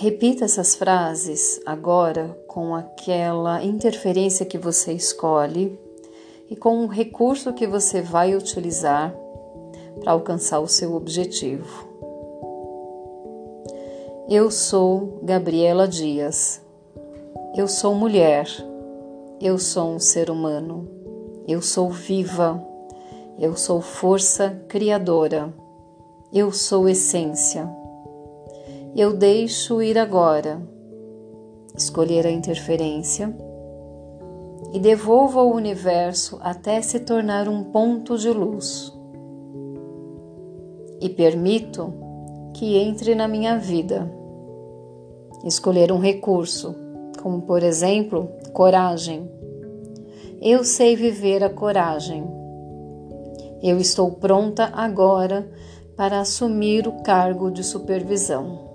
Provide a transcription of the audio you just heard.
Repita essas frases agora com aquela interferência que você escolhe e com o recurso que você vai utilizar para alcançar o seu objetivo. Eu sou Gabriela Dias. Eu sou mulher. Eu sou um ser humano. Eu sou viva. Eu sou força criadora. Eu sou essência. Eu deixo ir agora, escolher a interferência e devolvo ao universo até se tornar um ponto de luz. E permito que entre na minha vida. Escolher um recurso, como por exemplo, coragem. Eu sei viver a coragem. Eu estou pronta agora para assumir o cargo de supervisão.